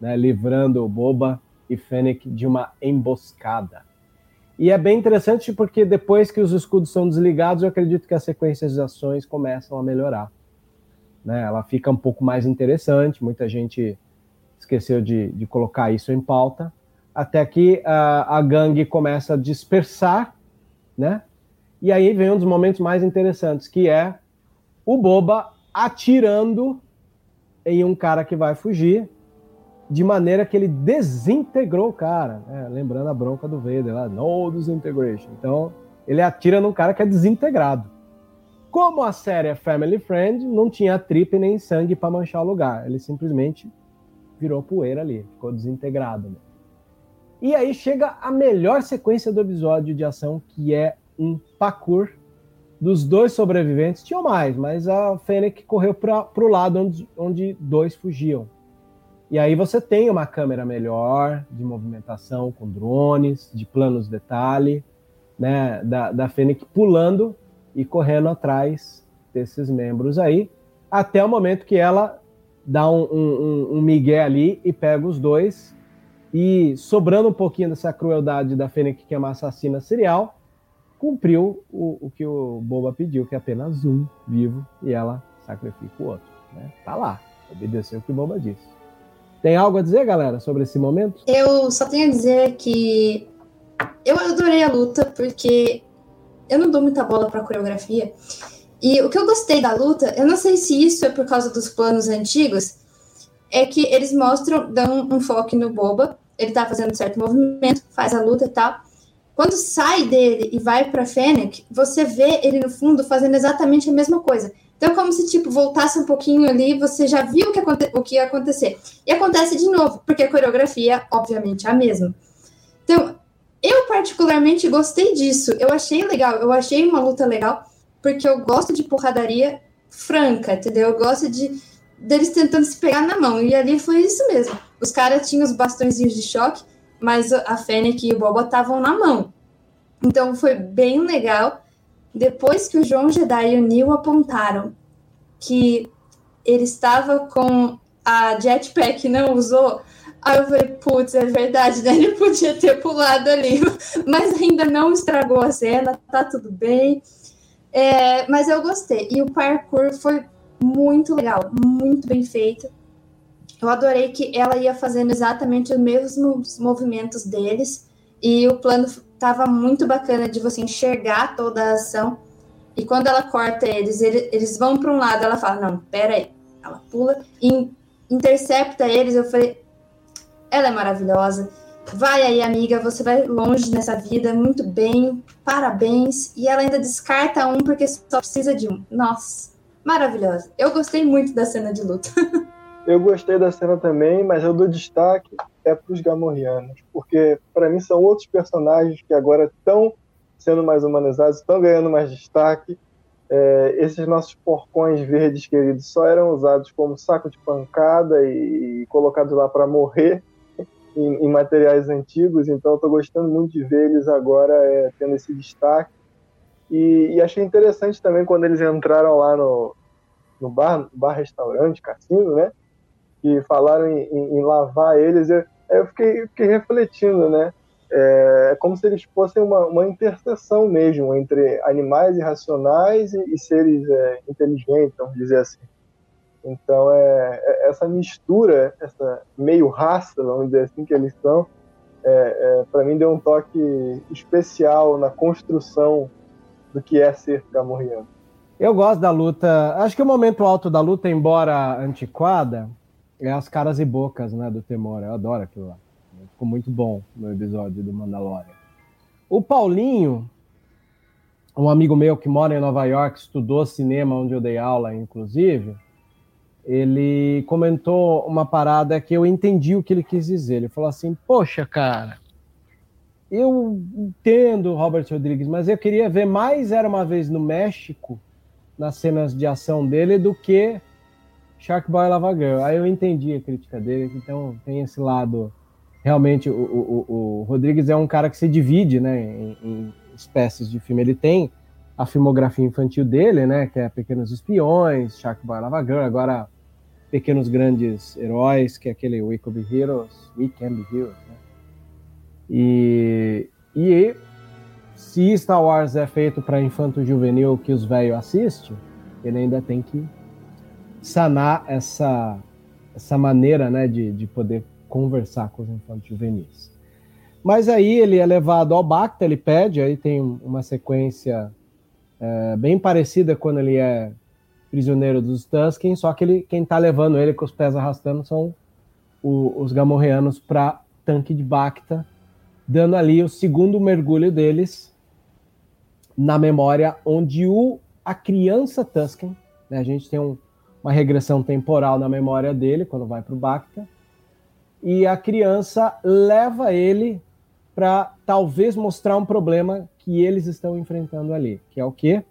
né? livrando o Boba e Fennec de uma emboscada. E é bem interessante porque depois que os escudos são desligados, eu acredito que as sequências de ações começam a melhorar né? Ela fica um pouco mais interessante. Muita gente esqueceu de, de colocar isso em pauta. Até que a, a gangue começa a dispersar, né? E aí vem um dos momentos mais interessantes, que é o Boba atirando em um cara que vai fugir, de maneira que ele desintegrou o cara. Né? Lembrando a bronca do Vader lá, no disintegration. Então, ele atira num cara que é desintegrado. Como a série é family friend, não tinha tripe nem sangue para manchar o lugar. Ele simplesmente virou poeira ali, ficou desintegrado. Né? E aí chega a melhor sequência do episódio de ação, que é um parkour dos dois sobreviventes. Tinham mais, mas a Fennec correu para o lado onde, onde dois fugiam. E aí você tem uma câmera melhor de movimentação com drones, de planos detalhe, né, da, da Fennec pulando e correndo atrás desses membros aí, até o momento que ela dá um, um, um migué ali e pega os dois. E sobrando um pouquinho dessa crueldade da Fênix, que é uma assassina serial, cumpriu o, o, que o Boba pediu, que é apenas um vivo, e ela sacrifica o outro. Né? Tá lá, obedeceu o que o Boba disse. Tem algo a dizer, galera, sobre esse momento? Eu só tenho a dizer que eu adorei a luta, porque eu não dou muita bola pra coreografia. E o que eu gostei da luta, eu não sei se isso é por causa dos planos antigos, é que eles mostram, dão um foco no Boba, ele tá fazendo certo movimento, faz a luta e tal. Quando sai dele e vai pra Fennec, você vê ele no fundo fazendo exatamente a mesma coisa. Então, é como se, tipo, voltasse um pouquinho ali, você já viu o que, o que ia acontecer. E acontece de novo, porque a coreografia, obviamente, é a mesma. Então, eu particularmente gostei disso. Eu achei legal, eu achei uma luta legal, porque eu gosto de porradaria franca, entendeu? Eu gosto de deles tentando se pegar na mão. E ali foi isso mesmo. Os caras tinham os bastõezinhos de choque, mas a Fennec e o Boba estavam na mão. Então foi bem legal. Depois que o João Jedi e o Neil apontaram que ele estava com a jetpack não usou, aí eu falei, putz, é verdade, né? Ele podia ter pulado ali, mas ainda não estragou a cena, tá tudo bem. É, mas eu gostei. E o parkour foi muito legal, muito bem feito. Eu adorei que ela ia fazendo exatamente os mesmos movimentos deles e o plano tava muito bacana de você enxergar toda a ação. E quando ela corta eles, eles, eles vão para um lado, ela fala: Não, pera aí. Ela pula e intercepta eles. Eu falei: Ela é maravilhosa. Vai aí, amiga, você vai longe nessa vida, muito bem, parabéns. E ela ainda descarta um porque só precisa de um. Nossa, maravilhosa. Eu gostei muito da cena de luta. Eu gostei da cena também, mas eu dou destaque é para os Gamorreanos, porque para mim são outros personagens que agora estão sendo mais humanizados, estão ganhando mais destaque. É, esses nossos porcões verdes queridos só eram usados como saco de pancada e, e colocados lá para morrer em, em, materiais antigos, então estou gostando muito de ver eles agora é, tendo esse destaque. E, e, achei interessante também quando eles entraram lá no, no bar, bar restaurante, cassino, né? Que falaram em, em, em lavar eles. Eu, eu fiquei, fiquei refletindo, né? É, é como se eles fossem uma, uma interseção mesmo entre animais irracionais e, e seres é, inteligentes, vamos dizer assim. Então, é, é, essa mistura, essa meio raça, vamos dizer assim, que eles são, é, é para mim deu um toque especial na construção do que é ser gamorreano. Eu gosto da luta. Acho que o momento alto da luta, embora antiquada, é as caras e bocas né, do Temor. Eu adoro aquilo lá. Ficou muito bom no episódio do Mandalorian. O Paulinho, um amigo meu que mora em Nova York, estudou cinema, onde eu dei aula, inclusive, ele comentou uma parada que eu entendi o que ele quis dizer. Ele falou assim: Poxa, cara, eu entendo Robert Rodrigues, mas eu queria ver mais Era uma Vez no México, nas cenas de ação dele, do que Shark Boy Lava Girl. Aí eu entendi a crítica dele, então tem esse lado realmente o, o, o Rodrigues é um cara que se divide né, em, em, espécies de filme. Ele tem a filmografia infantil dele, né, que é Pequenos Espiões, Shark Boy Lava Girl, agora Pequenos Grandes Heróis, que é aquele We Can Be Heroes, We Can Be Heroes. Né? E, e se Star Wars é feito para infanto juvenil que os velhos assistem, ele ainda tem que sanar essa, essa maneira né, de, de poder conversar com os infantes juvenis. Mas aí ele é levado ao Bacta, ele pede, aí tem uma sequência é, bem parecida quando ele é prisioneiro dos Tusken, só que ele, quem está levando ele com os pés arrastando são o, os Gamorreanos para tanque de Bacta, dando ali o segundo mergulho deles na memória, onde o, a criança Tusken, né, a gente tem um, uma regressão temporal na memória dele quando vai para o Bacta, e a criança leva ele para talvez mostrar um problema que eles estão enfrentando ali, que é o quê?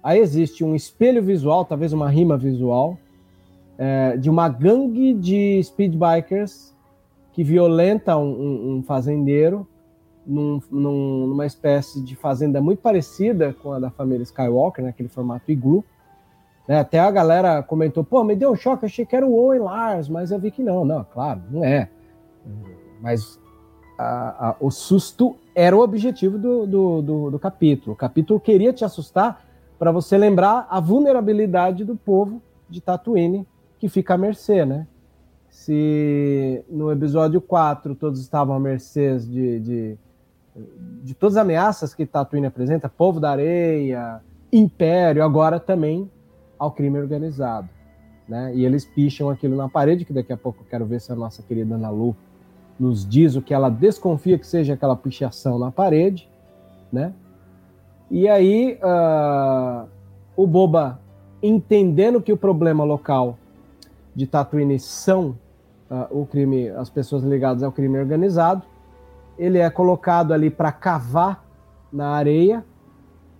Aí existe um espelho visual, talvez uma rima visual, é, de uma gangue de speedbikers que violenta um, um, um fazendeiro num, num, numa espécie de fazenda muito parecida com a da família Skywalker, naquele né, formato iglu. Né? Até a galera comentou, pô, me deu um choque, achei que era o Owen Lars, mas eu vi que não. Não, claro, não é. Mas a, a, o susto era o objetivo do, do, do, do capítulo. O capítulo queria te assustar para você lembrar a vulnerabilidade do povo de Tatooine, que fica à mercê, né? Se no episódio 4 todos estavam à mercê de, de, de todas as ameaças que Tatooine apresenta, povo da areia, império, agora também ao crime organizado. Né? E eles picham aquilo na parede, que daqui a pouco eu quero ver se a nossa querida Ana Lu nos diz o que ela desconfia que seja aquela pichação na parede, né? E aí uh, o Boba, entendendo que o problema local de Tatooine são uh, o crime, as pessoas ligadas ao crime organizado, ele é colocado ali para cavar na areia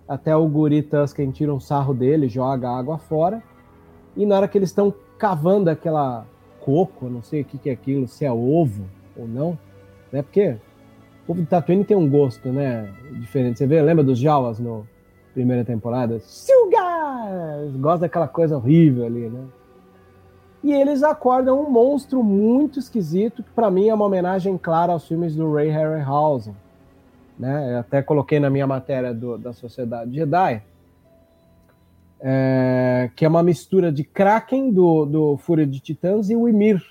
até o guri Tusken tira um sarro dele, joga água fora. E na hora que eles estão cavando aquela coco, não sei o que, que é aquilo, se é ovo ou não, né? Porque o povo do Tatooine tem um gosto, né? Diferente. Você vê, lembra dos Jawas no primeira temporada? Silgas! Gosta daquela coisa horrível ali, né? E eles acordam um monstro muito esquisito, que para mim é uma homenagem clara aos filmes do Ray Harryhausen. Né? Eu até coloquei na minha matéria do, da Sociedade Jedi, é, que é uma mistura de Kraken do, do Fúria de Titãs e o Ymir,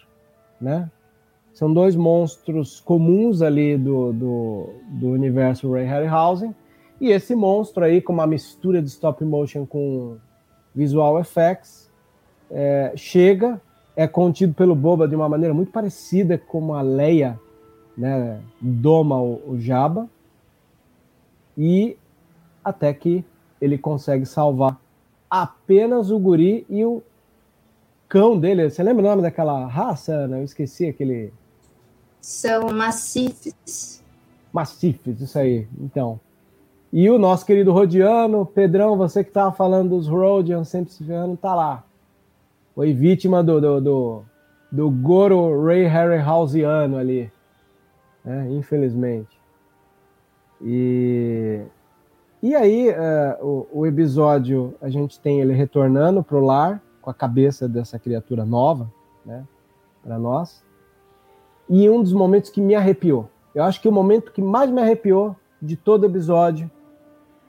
né? São dois monstros comuns ali do, do, do universo Ray Harryhausen. E esse monstro aí, com uma mistura de stop motion com visual effects, é, chega, é contido pelo Boba de uma maneira muito parecida com a Leia né, doma o, o Jabba. E até que ele consegue salvar apenas o guri e o cão dele. Você lembra o nome daquela raça, Ana? Eu esqueci aquele. São massifes. Massifes, isso aí. Então. E o nosso querido Rodiano, Pedrão, você que estava falando dos Rodians sempre se ferrando, tá lá. Foi vítima do, do, do, do Goro Ray Harryhausiano ali. Né? Infelizmente. E e aí, uh, o, o, episódio, a gente tem ele retornando pro lar, com a cabeça dessa criatura nova, né, para nós. E um dos momentos que me arrepiou. Eu acho que o momento que mais me arrepiou de todo o episódio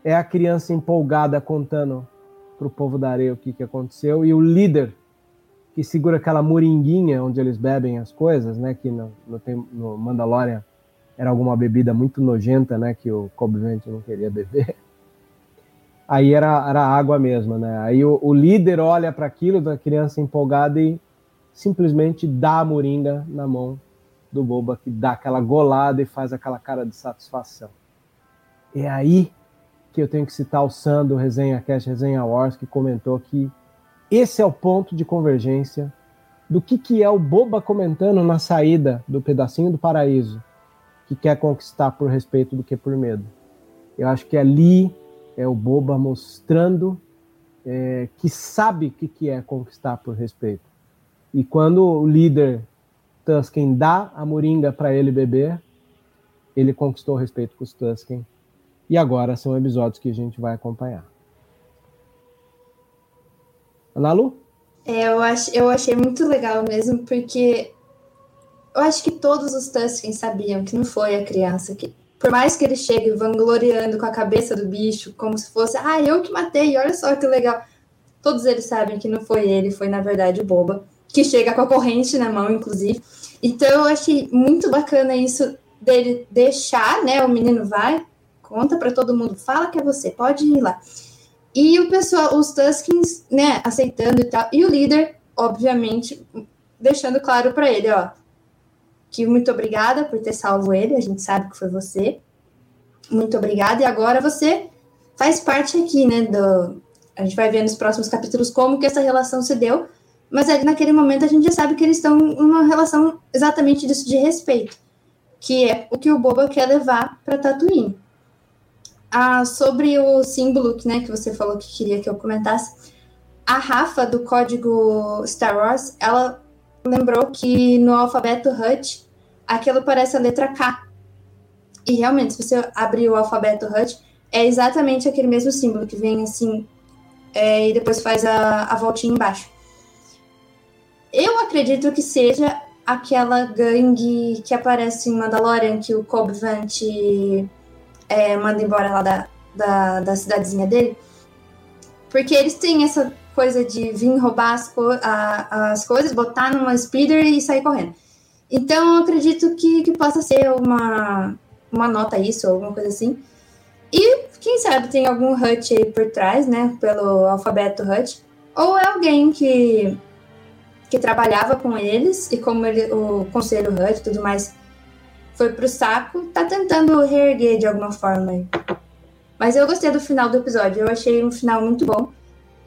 é a criança empolgada contando pro povo da areia o que, que aconteceu e o líder que segura aquela moringuinha onde eles bebem as coisas, né, que no, no, no Mandalorian era alguma bebida muito nojenta, né, que o Kobe não queria beber. Aí era, era água mesmo, né? Aí o, o líder olha para aquilo da criança empolgada e simplesmente dá a moringa na mão do Boba, que dá aquela golada e faz aquela cara de satisfação. É aí que eu tenho que citar o Sando, Resenha Cash, Resenha Wars, que comentou que esse é o ponto de convergência do que, que é o Boba comentando na saída do pedacinho do paraíso que quer conquistar por respeito do que por medo. Eu acho que ali é o Boba mostrando é, que sabe o que, que é conquistar por respeito. E quando o líder Tusken dá a moringa para ele beber, ele conquistou o respeito com os Tusken. E agora são episódios que a gente vai acompanhar. Analu? É, eu, ach, eu achei muito legal mesmo, porque eu acho que todos os Tusken sabiam que não foi a criança que. Por mais que ele chegue vangloriando com a cabeça do bicho, como se fosse, ah, eu que matei, olha só que legal. Todos eles sabem que não foi ele, foi na verdade o Boba, que chega com a corrente na mão, inclusive. Então eu achei muito bacana isso dele deixar, né? O menino vai, conta para todo mundo, fala que é você, pode ir lá. E o pessoal, os Tuskens, né, aceitando e tal. E o líder, obviamente, deixando claro para ele, ó, que muito obrigada por ter salvo ele, a gente sabe que foi você. Muito obrigada. E agora você faz parte aqui, né, do... A gente vai ver nos próximos capítulos como que essa relação se deu, mas ali naquele momento a gente já sabe que eles estão numa relação exatamente disso de respeito, que é o que o Boba quer levar para Tatooine. Ah, sobre o símbolo né, que você falou que queria que eu comentasse, a Rafa do código Star Wars, ela lembrou que no alfabeto Hut, aquilo parece a letra K. E realmente, se você abrir o alfabeto Hut, é exatamente aquele mesmo símbolo que vem assim é, e depois faz a, a voltinha embaixo. Eu acredito que seja aquela gangue que aparece em Mandalorian, que o Cobb Vant é, manda embora lá da, da, da cidadezinha dele. Porque eles têm essa coisa de vir roubar as, co a, as coisas, botar numa speeder e sair correndo. Então, eu acredito que, que possa ser uma, uma nota isso, ou alguma coisa assim. E, quem sabe, tem algum Hut aí por trás, né, pelo alfabeto Hut. Ou é alguém que, que trabalhava com eles, e como ele, o conselho Hut e tudo mais foi pro saco, tá tentando reerguer de alguma forma aí. Mas eu gostei do final do episódio, eu achei um final muito bom.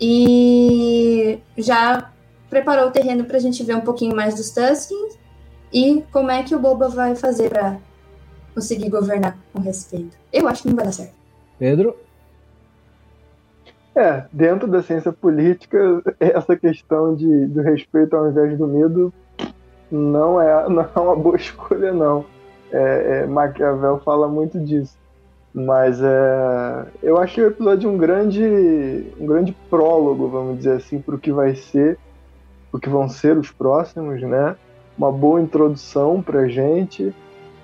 E já preparou o terreno para a gente ver um pouquinho mais dos Tuskens e como é que o Boba vai fazer para conseguir governar com respeito. Eu acho que não vai dar certo. Pedro? É, dentro da ciência política, essa questão de, do respeito ao invés do medo não é, não é uma boa escolha, não. É, é, Maquiavel fala muito disso. Mas é, eu achei o episódio um grande, um grande prólogo, vamos dizer assim, para o que vai ser, o que vão ser os próximos, né? Uma boa introdução para gente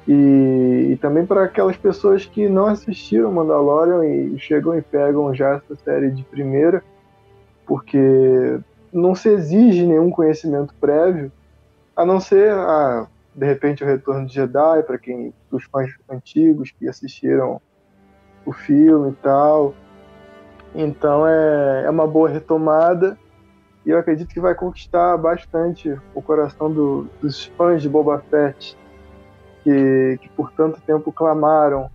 e, e também para aquelas pessoas que não assistiram Mandalorian e chegam e pegam já essa série de primeira, porque não se exige nenhum conhecimento prévio, a não ser a, de repente o Retorno de Jedi para quem os fãs antigos que assistiram o filme e tal. Então é, é uma boa retomada e eu acredito que vai conquistar bastante o coração do, dos fãs de Boba Fett, que, que por tanto tempo clamaram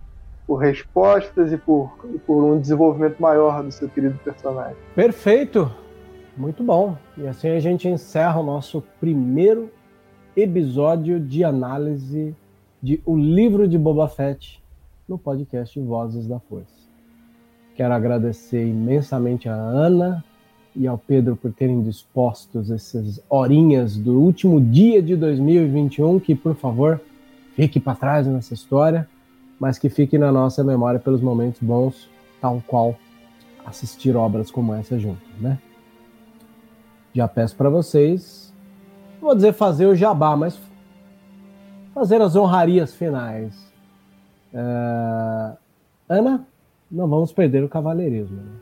por respostas e por, por um desenvolvimento maior do seu querido personagem. Perfeito! Muito bom. E assim a gente encerra o nosso primeiro episódio de análise de O Livro de Boba Fett no podcast Vozes da Força. Quero agradecer imensamente a Ana e ao Pedro por terem dispostos essas horinhas do último dia de 2021, que por favor fique para trás nessa história, mas que fique na nossa memória pelos momentos bons, tal qual assistir obras como essa junto, né? Já peço para vocês, vou dizer fazer o jabá, mas fazer as honrarias finais. Uh, Ana, não vamos perder o cavalheirismo. Né?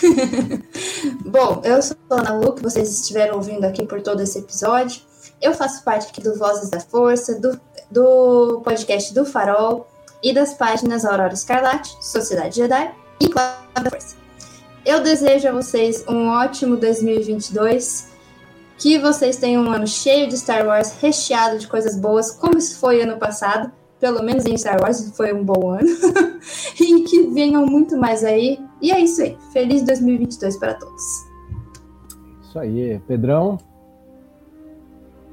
Bom, eu sou a Ana Lu, que vocês estiveram ouvindo aqui por todo esse episódio. Eu faço parte aqui do Vozes da Força, do, do podcast do Farol e das páginas Aurora Escarlate, Sociedade Jedi e Clã da Força. Eu desejo a vocês um ótimo 2022, que vocês tenham um ano cheio de Star Wars, recheado de coisas boas, como isso foi ano passado pelo menos em Star Wars foi um bom ano, e que venham muito mais aí. E é isso aí. Feliz 2022 para todos. Isso aí, Pedrão.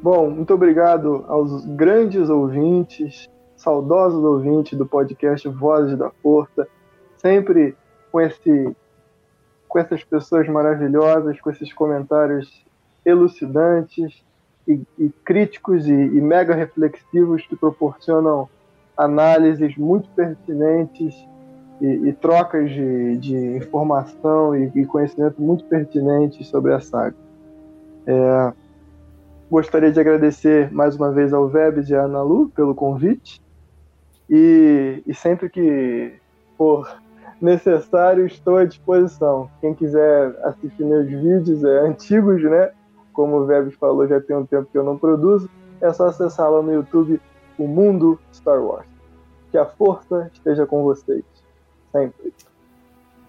Bom, muito obrigado aos grandes ouvintes, saudosos ouvintes do podcast Vozes da Força, sempre com esse com essas pessoas maravilhosas, com esses comentários elucidantes e, e críticos e, e, mega reflexivos que proporcionam análises muito pertinentes e, e trocas de, de informação e, e, conhecimento muito pertinentes sobre a saga. É, gostaria de agradecer mais uma vez ao Vebs e Ana Lu pelo convite e, e sempre que for necessário estou à disposição. Quem quiser assistir meus vídeos é, antigos, né? Como o Vebs falou, já tem um tempo que eu não produzo. É só acessar lá no YouTube o mundo Star Wars. Que a força esteja com vocês. Sempre.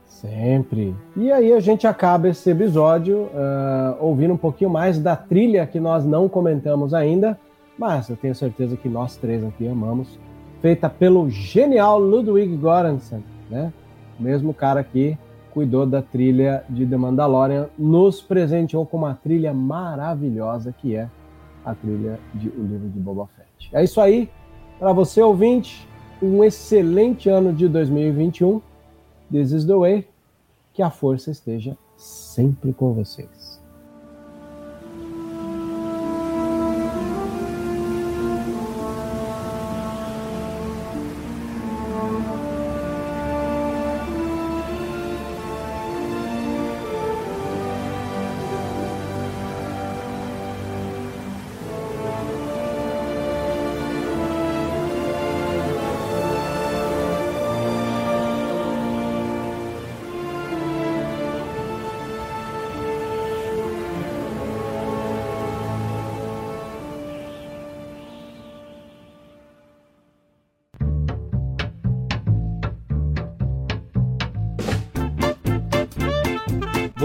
Sempre. E aí a gente acaba esse episódio uh, ouvindo um pouquinho mais da trilha que nós não comentamos ainda, mas eu tenho certeza que nós três aqui amamos. Feita pelo genial Ludwig Göransson, né? O mesmo cara que cuidou da trilha de The Mandalorian, nos presenteou com uma trilha maravilhosa que é a trilha de O Livro de Boba Fett. É isso aí. Para você, ouvinte, um excelente ano de 2021. This is the way. Que a força esteja sempre com vocês.